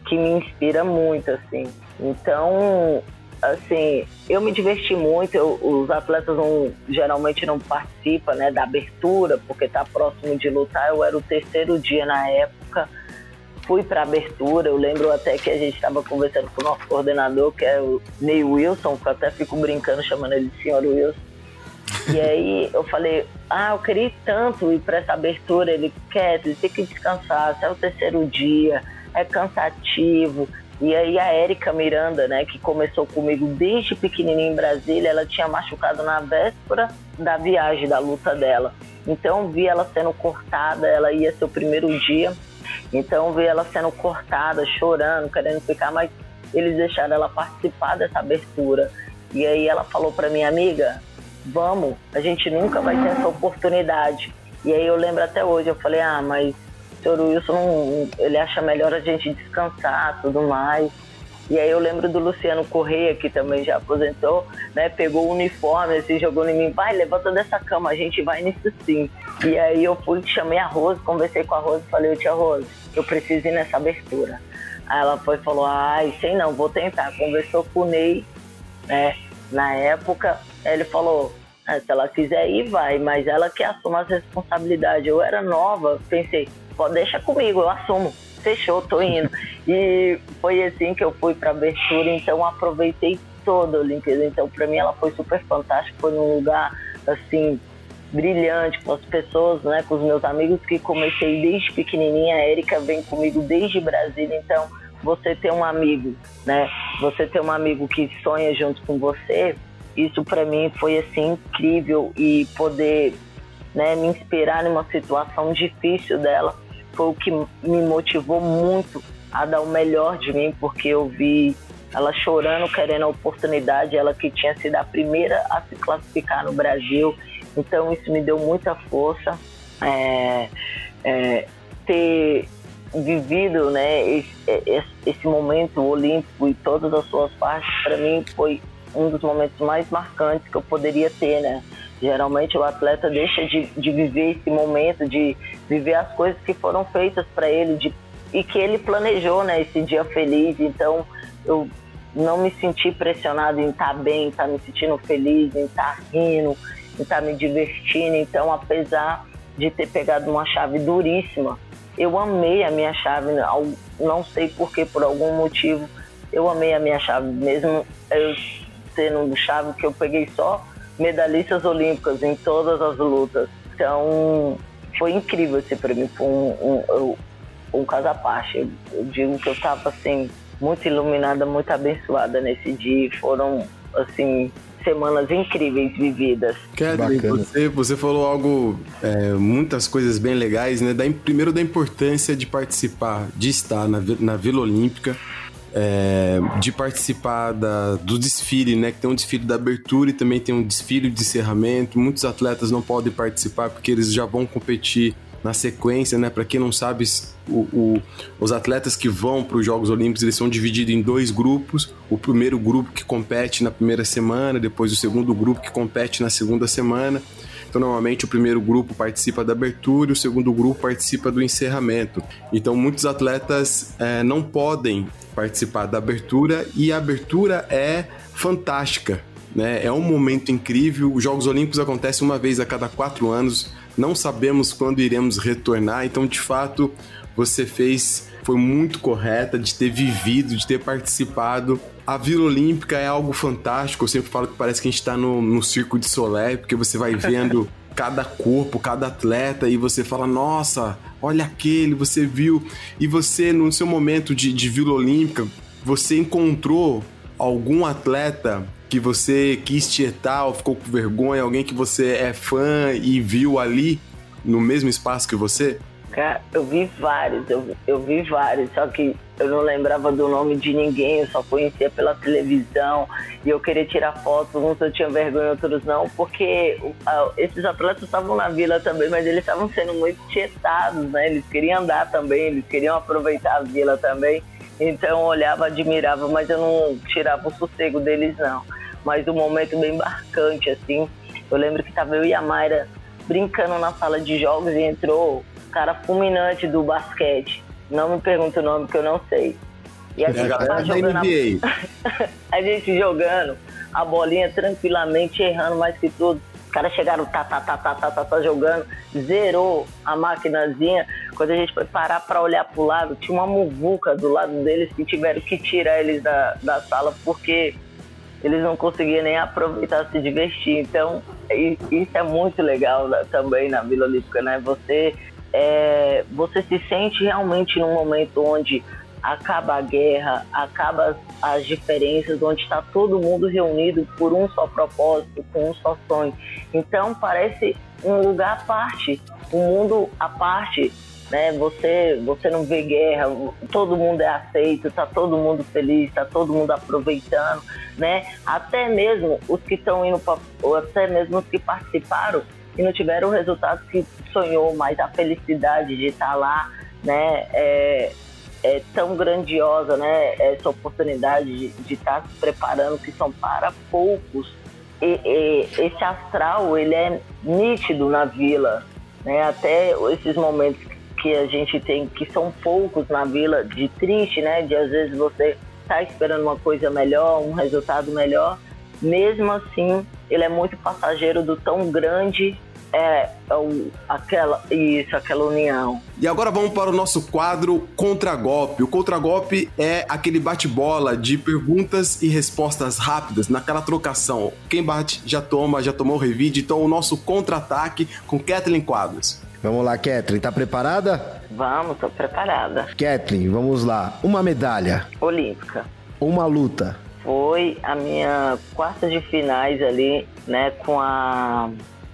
[SPEAKER 3] que me inspira muito, assim. Então, assim, eu me diverti muito, eu, os atletas não, geralmente não participam, né, da abertura, porque tá próximo de lutar, eu era o terceiro dia na época, fui para abertura. Eu lembro até que a gente estava conversando com o nosso coordenador, que é o Ney Wilson, que eu até fico brincando chamando ele de senhor Wilson. E aí eu falei, ah, eu queria tanto ir para essa abertura. Ele quer, tem que descansar, é o terceiro dia, é cansativo. E aí a Érica Miranda, né, que começou comigo desde pequenininha em Brasília, ela tinha machucado na véspera da viagem, da luta dela. Então vi ela sendo cortada, ela ia ser o primeiro dia. Então ver ela sendo cortada, chorando, querendo ficar, mas eles deixaram ela participar dessa abertura. E aí ela falou para minha amiga, vamos, a gente nunca vai ter essa oportunidade. E aí eu lembro até hoje, eu falei, ah, mas o senhor Wilson, não, ele acha melhor a gente descansar, tudo mais. E aí eu lembro do Luciano Correia, que também já aposentou, né? Pegou o uniforme, assim, jogou em mim, vai, levanta dessa cama, a gente vai nisso sim. E aí eu fui, chamei a Rose, conversei com a Rose falei, tia Rose, eu preciso ir nessa abertura. Aí ela foi falou, ai, sei não, vou tentar. Conversou com o Ney, né? Na época, ele falou, ah, se ela quiser ir, vai, mas ela que assuma as responsabilidades. Eu era nova, pensei, pode deixar comigo, eu assumo fechou, tô indo. E foi assim que eu fui para abertura, então aproveitei toda a Olimpíada. Então, para mim, ela foi super fantástica. Foi num lugar, assim, brilhante, com as pessoas, né, com os meus amigos que comecei desde pequenininha. A Erika vem comigo desde Brasília, então você ter um amigo, né, você ter um amigo que sonha junto com você, isso para mim foi assim incrível e poder, né, me inspirar numa situação difícil dela foi o que me motivou muito a dar o melhor de mim, porque eu vi ela chorando, querendo a oportunidade, ela que tinha sido a primeira a se classificar no Brasil. Então isso me deu muita força. É, é, ter vivido né, esse, é, esse, momento olímpico e todas as suas partes, para mim foi um dos momentos mais marcantes que eu poderia ter, né? Geralmente o atleta deixa de, de viver esse momento, de viver as coisas que foram feitas para ele de, e que ele planejou, né? Esse dia feliz. Então eu não me senti pressionado em estar tá bem, em estar tá me sentindo feliz, em estar tá rindo, em estar me divertindo. Então, apesar de ter pegado uma chave duríssima, eu amei a minha chave. Não sei porquê, por algum motivo, eu amei a minha chave, mesmo eu sendo chave que eu peguei só medalhistas olímpicas em todas as lutas. Então, foi incrível assim para mim, foi um, um, um, um caso à parte. Eu, eu digo que eu estava assim, muito iluminada, muito abençoada nesse dia. Foram, assim, semanas incríveis vividas.
[SPEAKER 1] Kathleen, você, você falou algo, é, muitas coisas bem legais, né? Da, primeiro da importância de participar, de estar na, na Vila Olímpica, é, de participar da, do desfile, né? Que tem um desfile da abertura e também tem um desfile de encerramento. Muitos atletas não podem participar porque eles já vão competir na sequência, né? Para quem não sabe, o, o, os atletas que vão para os Jogos Olímpicos eles são divididos em dois grupos. O primeiro grupo que compete na primeira semana, depois o segundo grupo que compete na segunda semana. Então, normalmente, o primeiro grupo participa da abertura e o segundo grupo participa do encerramento. Então, muitos atletas é, não podem participar da abertura e a abertura é fantástica. Né? É um momento incrível. Os Jogos Olímpicos acontecem uma vez a cada quatro anos. Não sabemos quando iremos retornar. Então, de fato, você fez foi muito correta de ter vivido, de ter participado. A Vila Olímpica é algo fantástico. Eu sempre falo que parece que a gente está no, no Circo de Solé, porque você vai vendo cada corpo, cada atleta, e você fala, nossa, olha aquele, você viu. E você, no seu momento de, de Vila Olímpica, você encontrou algum atleta que você quis tietar ou ficou com vergonha, alguém que você é fã e viu ali no mesmo espaço que você?
[SPEAKER 3] Cara, eu vi vários, eu, eu vi vários, só que eu não lembrava do nome de ninguém, eu só conhecia pela televisão e eu queria tirar fotos, uns eu tinha vergonha, outros não, porque uh, esses atletas estavam na vila também, mas eles estavam sendo muito tietados, né? Eles queriam andar também, eles queriam aproveitar a vila também. Então eu olhava, admirava, mas eu não tirava o sossego deles não. Mas um momento bem marcante, assim. Eu lembro que tava eu e a Mayra brincando na sala de jogos e entrou cara fulminante do basquete. Não me pergunta o nome que eu não sei. E a gente tá jogando a... a gente jogando a bolinha tranquilamente, errando mais que tudo. Os caras chegaram, tá, tá, tá, tá, tá, tá, tá, jogando, zerou a maquinazinha. Quando a gente foi parar para olhar pro lado, tinha uma muvuca do lado deles que tiveram que tirar eles da, da sala porque eles não conseguiam nem aproveitar, se divertir. Então, isso é muito legal né, também na Vila Olímpica, né? Você é, você se sente realmente num momento onde acaba a guerra, acaba as diferenças, onde está todo mundo reunido por um só propósito, com um só sonho. Então parece um lugar à parte, um mundo à parte, né? Você, você não vê guerra, todo mundo é aceito, tá todo mundo feliz, tá todo mundo aproveitando, né? Até mesmo os que estão indo, pra, até mesmo os que participaram e não tiveram o resultado que sonhou, mas a felicidade de estar lá, né, é, é tão grandiosa, né, essa oportunidade de, de estar se preparando, que são para poucos. E, e, esse astral, ele é nítido na vila, né, até esses momentos que a gente tem, que são poucos na vila, de triste, né, de às vezes você tá esperando uma coisa melhor, um resultado melhor, mesmo assim, ele é muito passageiro do tão grande é, é o, aquela, isso, aquela união.
[SPEAKER 1] E agora vamos para o nosso quadro Contragolpe. O Contragolpe é aquele bate-bola de perguntas e respostas rápidas naquela trocação. Quem bate já toma, já tomou o revide. Então o nosso contra-ataque com Kathleen Quadros.
[SPEAKER 2] Vamos lá, Kathleen, tá preparada?
[SPEAKER 3] Vamos, tô preparada.
[SPEAKER 2] Kathleen, vamos lá. Uma medalha.
[SPEAKER 3] Olímpica.
[SPEAKER 2] Uma luta.
[SPEAKER 3] Foi a minha quarta de finais ali, né, com a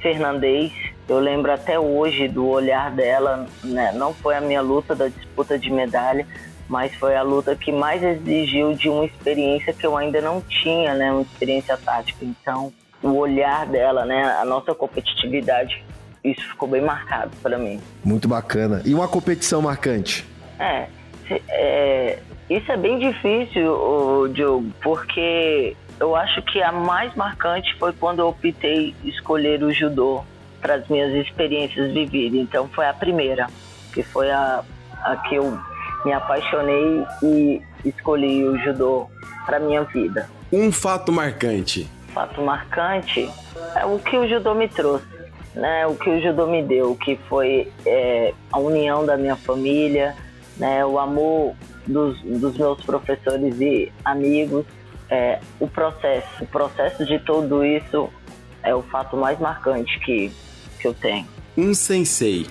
[SPEAKER 3] Fernandes, eu lembro até hoje do olhar dela, né? não foi a minha luta da disputa de medalha, mas foi a luta que mais exigiu de uma experiência que eu ainda não tinha, né, uma experiência tática. Então, o olhar dela, né, a nossa competitividade, isso ficou bem marcado para mim.
[SPEAKER 2] Muito bacana. E uma competição marcante?
[SPEAKER 3] É, é isso é bem difícil, Diogo, porque eu acho que a mais marcante foi quando eu optei escolher o judô para as minhas experiências vividas. Então foi a primeira, que foi a, a que eu me apaixonei e escolhi o judô para minha vida.
[SPEAKER 1] Um fato marcante.
[SPEAKER 3] Fato marcante é o que o judô me trouxe, né? O que o judô me deu, que foi é, a união da minha família, né? O amor dos, dos meus professores e amigos é, o processo. O processo de tudo isso é o fato mais marcante que, que eu tenho.
[SPEAKER 1] Um sensei.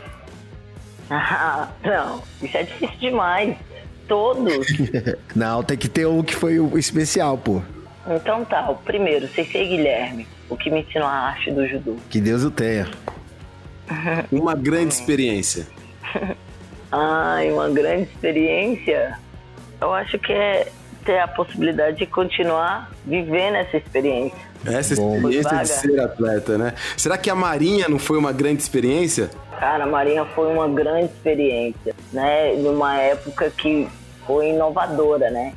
[SPEAKER 3] Ah, não, isso é difícil demais. Todos?
[SPEAKER 2] Não, tem que ter um que foi o especial, pô.
[SPEAKER 3] Então tá, o primeiro, Sensei Guilherme, o que me ensinou a arte do judô.
[SPEAKER 2] Que Deus o tenha.
[SPEAKER 1] Uma grande experiência.
[SPEAKER 3] Ai, uma grande experiência. Eu acho que é ter a possibilidade de continuar vivendo essa experiência.
[SPEAKER 1] Essa experiência de ser atleta, né? Será que a Marinha não foi uma grande experiência?
[SPEAKER 3] Cara, a Marinha foi uma grande experiência, né? Numa época que foi inovadora, né?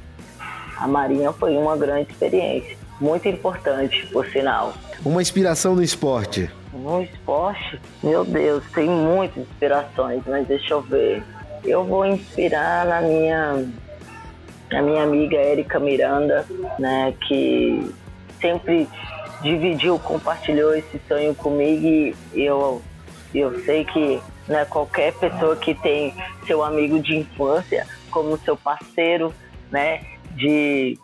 [SPEAKER 3] A Marinha foi uma grande experiência. Muito importante, por sinal.
[SPEAKER 2] Uma inspiração no esporte.
[SPEAKER 3] No esporte? Meu Deus, tem muitas inspirações, mas deixa eu ver. Eu vou inspirar na minha, na minha amiga Érica Miranda, né? Que sempre dividiu, compartilhou esse sonho comigo e eu, eu sei que né, qualquer pessoa que tem seu amigo de infância como seu parceiro né, de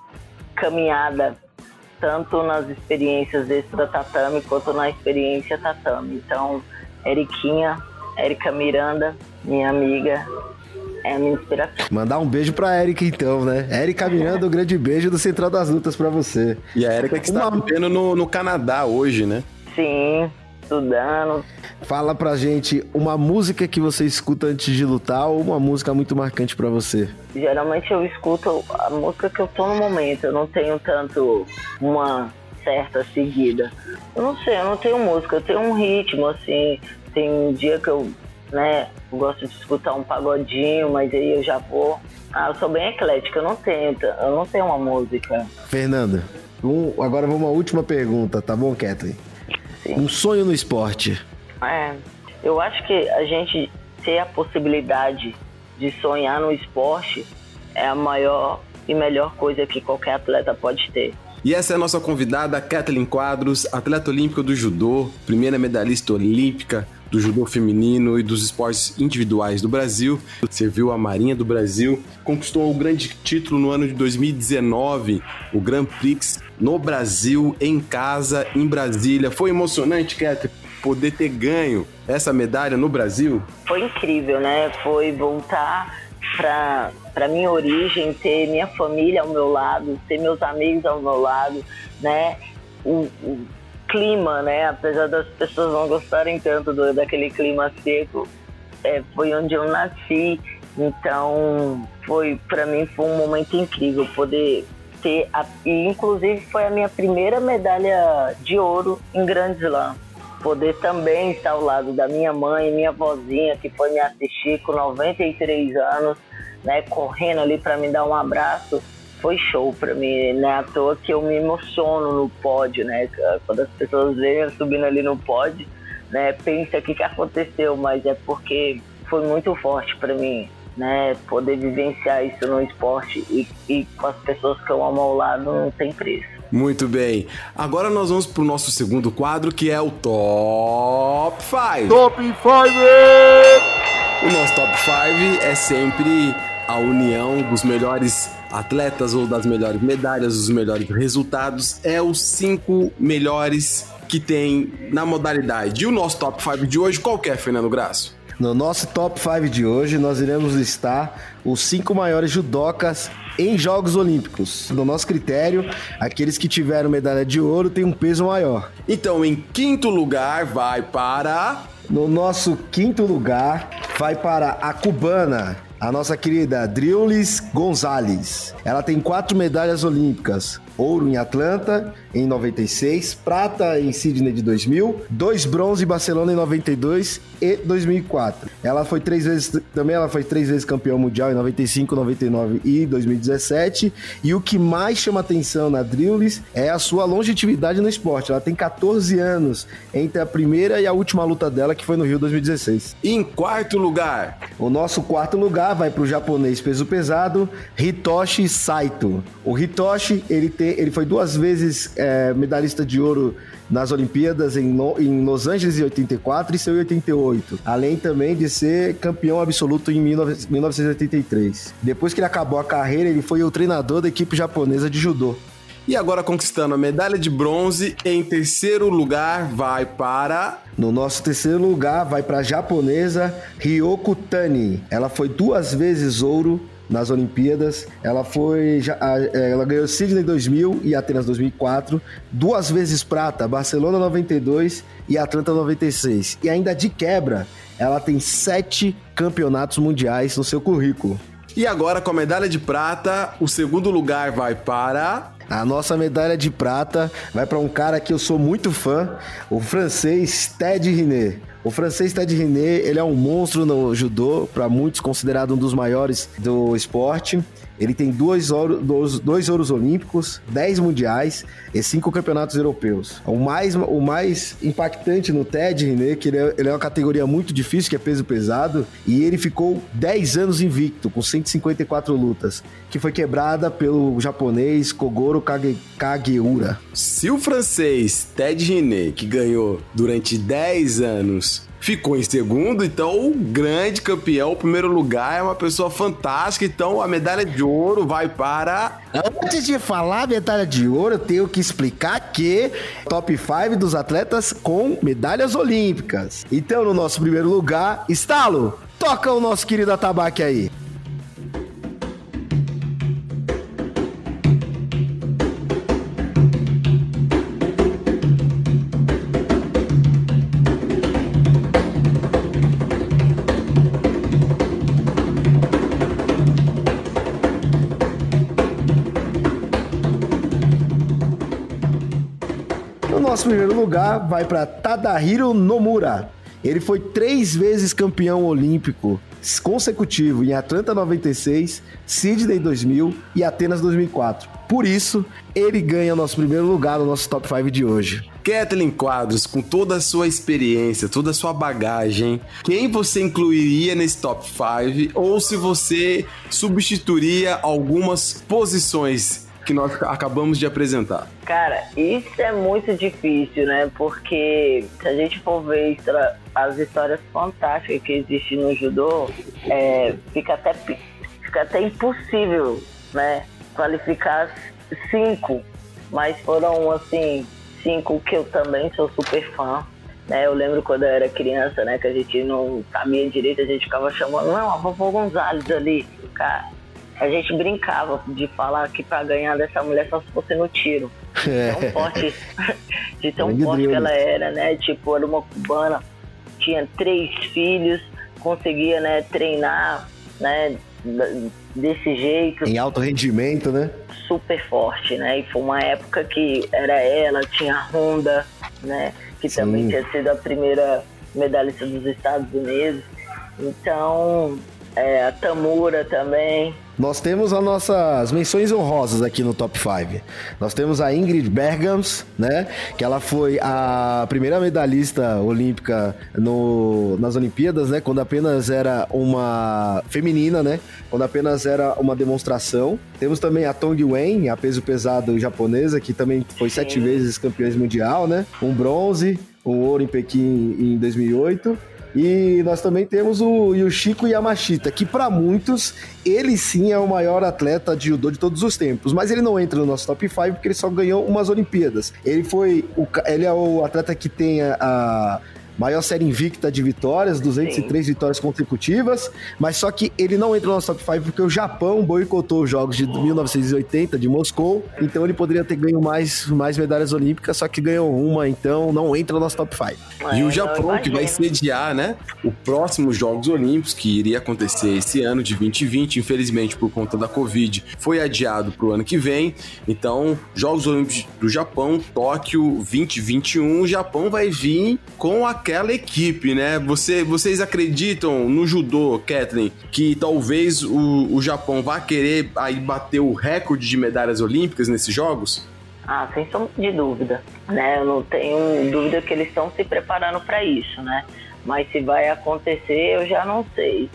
[SPEAKER 3] caminhada, tanto nas experiências extra tatame quanto na experiência tatame. Então, Eriquinha, Érica Miranda, minha amiga, é a minha inspiração.
[SPEAKER 2] Mandar um beijo pra Érica, então, né? Érica Miranda, um grande beijo do Central das Lutas pra você.
[SPEAKER 1] E a Érica que está Uma... vivendo no, no Canadá hoje, né?
[SPEAKER 3] Sim, estudando.
[SPEAKER 2] Fala pra gente uma música que você escuta antes de lutar ou uma música muito marcante para você.
[SPEAKER 3] Geralmente eu escuto a música que eu tô no momento, eu não tenho tanto uma certa seguida. Eu não sei, eu não tenho música, eu tenho um ritmo, assim. Tem um dia que eu né? Eu gosto de escutar um pagodinho, mas aí eu já vou. Ah, eu sou bem eclética, eu não tenho, eu não tenho uma música.
[SPEAKER 2] Fernanda, um, agora vamos uma última pergunta, tá bom, Kathleen? Sim. Um sonho no esporte.
[SPEAKER 3] É, eu acho que a gente ter a possibilidade de sonhar no esporte é a maior e melhor coisa que qualquer atleta pode ter.
[SPEAKER 1] E essa é a nossa convidada, Kathleen Quadros, atleta olímpica do judô, primeira medalhista olímpica, do judô feminino e dos esportes individuais do Brasil, serviu a Marinha do Brasil, conquistou o grande título no ano de 2019, o Grand Prix no Brasil, em casa, em Brasília. Foi emocionante, Catherine, poder ter ganho essa medalha no Brasil?
[SPEAKER 3] Foi incrível, né? Foi voltar para para minha origem, ter minha família ao meu lado, ter meus amigos ao meu lado, né? O, o clima, né? Apesar das pessoas não gostarem tanto do, daquele clima seco, é, foi onde eu nasci. Então, foi para mim foi um momento incrível poder ter a, e inclusive foi a minha primeira medalha de ouro em Grand Slam. Poder também estar ao lado da minha mãe, minha vozinha que foi me assistir com 93 anos, né, correndo ali para me dar um abraço foi show pra mim, né? À toa que eu me emociono no pódio, né? Quando as pessoas veem eu subindo ali no pódio, né? Pensa o que, que aconteceu, mas é porque foi muito forte para mim, né? Poder vivenciar isso no esporte e, e com as pessoas que eu amo ao lado não tem preço.
[SPEAKER 1] Muito bem. Agora nós vamos pro nosso segundo quadro, que é o Top 5.
[SPEAKER 2] Top 5!
[SPEAKER 1] O nosso Top 5 é sempre a união dos melhores atletas ou das melhores medalhas, dos melhores resultados, é os cinco melhores que tem na modalidade. E o nosso top 5 de hoje, qual é, Fernando Graço?
[SPEAKER 2] No nosso top 5 de hoje, nós iremos listar os cinco maiores judocas em Jogos Olímpicos. No nosso critério, aqueles que tiveram medalha de ouro têm um peso maior.
[SPEAKER 1] Então, em quinto lugar, vai para.
[SPEAKER 2] No nosso quinto lugar, vai para a cubana a nossa querida Driulis Gonzalez. Ela tem quatro medalhas olímpicas: ouro em Atlanta em 96, prata em Sydney de 2000, dois bronze em Barcelona em 92 e 2004. Ela foi três vezes também ela foi três vezes campeã mundial em 95, 99 e 2017. E o que mais chama atenção na Driulis é a sua longevidade no esporte. Ela tem 14 anos entre a primeira e a última luta dela que foi no Rio 2016.
[SPEAKER 1] E em quarto lugar,
[SPEAKER 2] o nosso quarto lugar vai para o japonês peso pesado Hitoshi Saito. O Hitoshi ele tem, ele foi duas vezes é, medalhista de ouro nas Olimpíadas em, no, em Los Angeles em 84 e seu 88, além também de ser campeão absoluto em 19, 1983. Depois que ele acabou a carreira, ele foi o treinador da equipe japonesa de judô.
[SPEAKER 1] E agora conquistando a medalha de bronze, em terceiro lugar vai para.
[SPEAKER 2] No nosso terceiro lugar vai para a japonesa Ryoko Tani. Ela foi duas vezes ouro nas Olimpíadas. Ela foi, já, é, ela ganhou Sydney 2000 e Atenas 2004, duas vezes prata, Barcelona 92 e Atlanta 96. E ainda de quebra, ela tem sete campeonatos mundiais no seu currículo.
[SPEAKER 1] E agora, com a medalha de prata, o segundo lugar vai para.
[SPEAKER 2] A nossa medalha de prata vai para um cara que eu sou muito fã, o francês Ted Riné. O francês Ted Riné, ele é um monstro no judô, para muitos considerado um dos maiores do esporte. Ele tem dois, ouro, dois, dois ouros olímpicos, dez mundiais e cinco campeonatos europeus. O mais, o mais impactante no TED, René, que ele é, ele é uma categoria muito difícil, que é peso pesado, e ele ficou 10 anos invicto, com 154 lutas, que foi quebrada pelo japonês Kogoro Kage, Kageura.
[SPEAKER 1] Se o francês Ted René, que ganhou durante 10 anos ficou em segundo, então o grande campeão, o primeiro lugar, é uma pessoa fantástica. Então a medalha de ouro vai para.
[SPEAKER 2] Antes de falar medalha de ouro, eu tenho que explicar que top 5 dos atletas com medalhas olímpicas. Então, no nosso primeiro lugar, Estalo, toca o nosso querido Atabaque aí. Lugar vai para Tadahiro Nomura. Ele foi três vezes campeão olímpico consecutivo em Atlanta 96, Sydney 2000 e Atenas 2004. Por isso, ele ganha o nosso primeiro lugar no nosso top 5 de hoje.
[SPEAKER 1] Kathleen Quadros, com toda a sua experiência, toda a sua bagagem, quem você incluiria nesse top 5 ou se você substituiria algumas posições que nós acabamos de apresentar?
[SPEAKER 3] Cara, isso é muito difícil, né? Porque se a gente for ver as histórias fantásticas que existem no judô, é, fica, até, fica até impossível, né? Qualificar cinco, mas foram, assim, cinco que eu também sou super fã. Né, eu lembro quando eu era criança, né, que a gente não sabia direito, a gente ficava chamando, não, a vovô Gonzalez ali. Cara, a gente brincava de falar que para ganhar dessa mulher só se fosse no tiro. É. Tão forte, de tão forte que ela era, né? Tipo, era uma cubana, tinha três filhos, conseguia, né, treinar, né, desse jeito.
[SPEAKER 2] Em alto rendimento, né?
[SPEAKER 3] Super forte, né? E foi uma época que era ela, tinha a Honda, né? Que Sim. também tinha sido a primeira medalhista dos Estados Unidos. Então, é, a Tamura também,
[SPEAKER 2] nós temos as nossas menções honrosas aqui no top 5. Nós temos a Ingrid Bergams, né? Que ela foi a primeira medalhista olímpica no, nas Olimpíadas, né? Quando apenas era uma feminina, né? Quando apenas era uma demonstração. Temos também a Tong Wen, a peso pesado japonesa, que também foi Sim. sete vezes campeã mundial, né? Um bronze, um ouro em Pequim em 2008 e nós também temos o Yoshiko Yamashita, que para muitos, ele sim é o maior atleta de judô de todos os tempos, mas ele não entra no nosso top 5 porque ele só ganhou umas Olimpíadas. Ele foi o, ele é o atleta que tem a, a maior série invicta de vitórias, 203 Sim. vitórias consecutivas, mas só que ele não entra no nosso top 5 porque o Japão boicotou os Jogos de 1980 de Moscou, então ele poderia ter ganho mais, mais medalhas olímpicas, só que ganhou uma, então não entra no nosso top 5.
[SPEAKER 1] e o Japão, que vai sediar, né, o próximo Jogos Olímpicos, que iria acontecer esse ano de 2020, infelizmente por conta da Covid, foi adiado para o ano que vem, então Jogos Olímpicos do Japão, Tóquio 2021, o Japão vai vir com a aquela equipe, né? Você, vocês acreditam no judô, Kathleen, que talvez o, o Japão vá querer aí bater o recorde de medalhas olímpicas nesses jogos?
[SPEAKER 3] Ah, sem sombra de dúvida, né? Eu não tenho dúvida que eles estão se preparando para isso, né? Mas se vai acontecer, eu já não sei,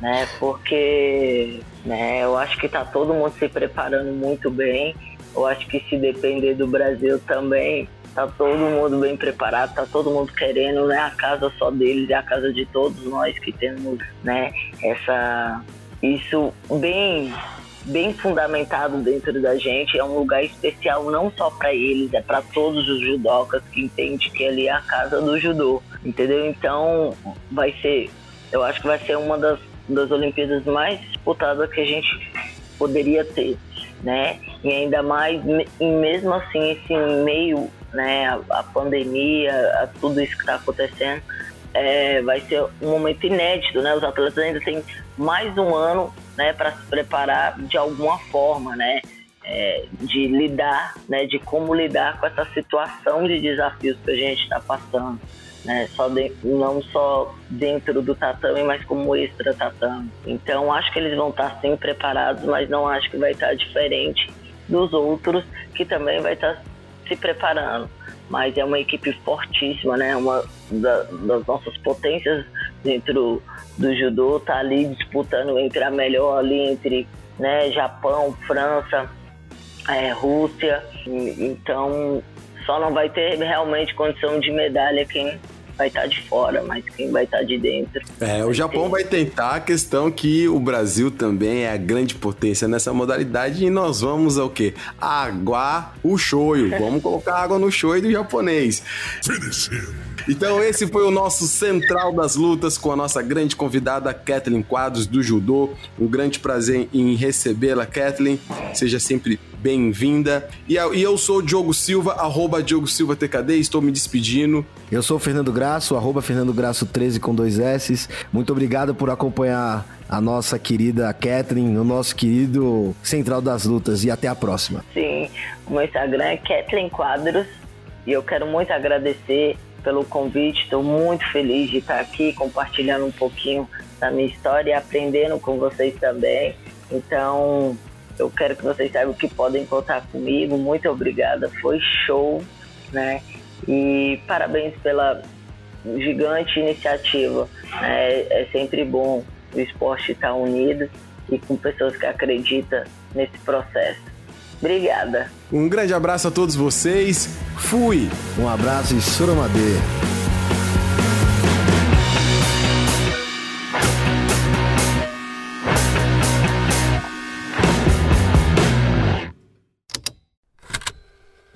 [SPEAKER 3] né? Porque, né? Eu acho que tá todo mundo se preparando muito bem. Eu acho que se depender do Brasil também, tá todo mundo bem preparado, tá todo mundo querendo, não é a casa só deles, é a casa de todos nós que temos, né, essa isso bem bem fundamentado dentro da gente, é um lugar especial não só para eles, é para todos os judocas que entendem que ali é a casa do judô, entendeu? Então, vai ser, eu acho que vai ser uma das das Olimpíadas mais disputadas que a gente poderia ter, né? E ainda mais, e mesmo assim, esse meio, né, a, a pandemia, a tudo isso que está acontecendo, é, vai ser um momento inédito, né? Os atletas ainda têm mais um ano, né, para se preparar de alguma forma, né? É, de lidar, né, de como lidar com essa situação de desafios que a gente está passando né? Só de, não só dentro do tatame, mas como extra tatame. Então acho que eles vão estar sim preparados, mas não acho que vai estar diferente dos outros que também vai estar se preparando. Mas é uma equipe fortíssima, né? Uma da, das nossas potências dentro do judô tá ali disputando entre a melhor ali entre né, Japão, França, é, Rússia. Então só não vai ter realmente condição de medalha quem vai estar de fora, mas quem vai estar de dentro.
[SPEAKER 1] É, o Japão ter. vai tentar a questão que o Brasil também é a grande potência nessa modalidade e nós vamos ao quê? Aguar o shoyu. Vamos colocar água no shoyu do japonês. Então esse foi o nosso Central das Lutas com a nossa grande convidada Kathleen Quadros do Judô. Um grande prazer em recebê-la, Kathleen. Seja sempre bem-vinda. E, eu sou o Diogo Silva, arroba Diogo Silva TKD, estou me despedindo.
[SPEAKER 2] Eu sou o Fernando Graço, arroba Fernando Graço 13 com dois S. Muito obrigado por acompanhar a nossa querida Kathleen, o nosso querido Central das Lutas e até a próxima.
[SPEAKER 3] Sim, o meu Instagram é Kathleen Quadros e eu quero muito agradecer pelo convite, estou muito feliz de estar aqui compartilhando um pouquinho da minha história e aprendendo com vocês também. Então, eu quero que vocês saibam que podem contar comigo. Muito obrigada, foi show, né? E parabéns pela gigante iniciativa. Né? É sempre bom o esporte estar unido e com pessoas que acreditam nesse processo. Obrigada.
[SPEAKER 1] Um grande abraço a todos vocês. Fui.
[SPEAKER 2] Um abraço e Suramade.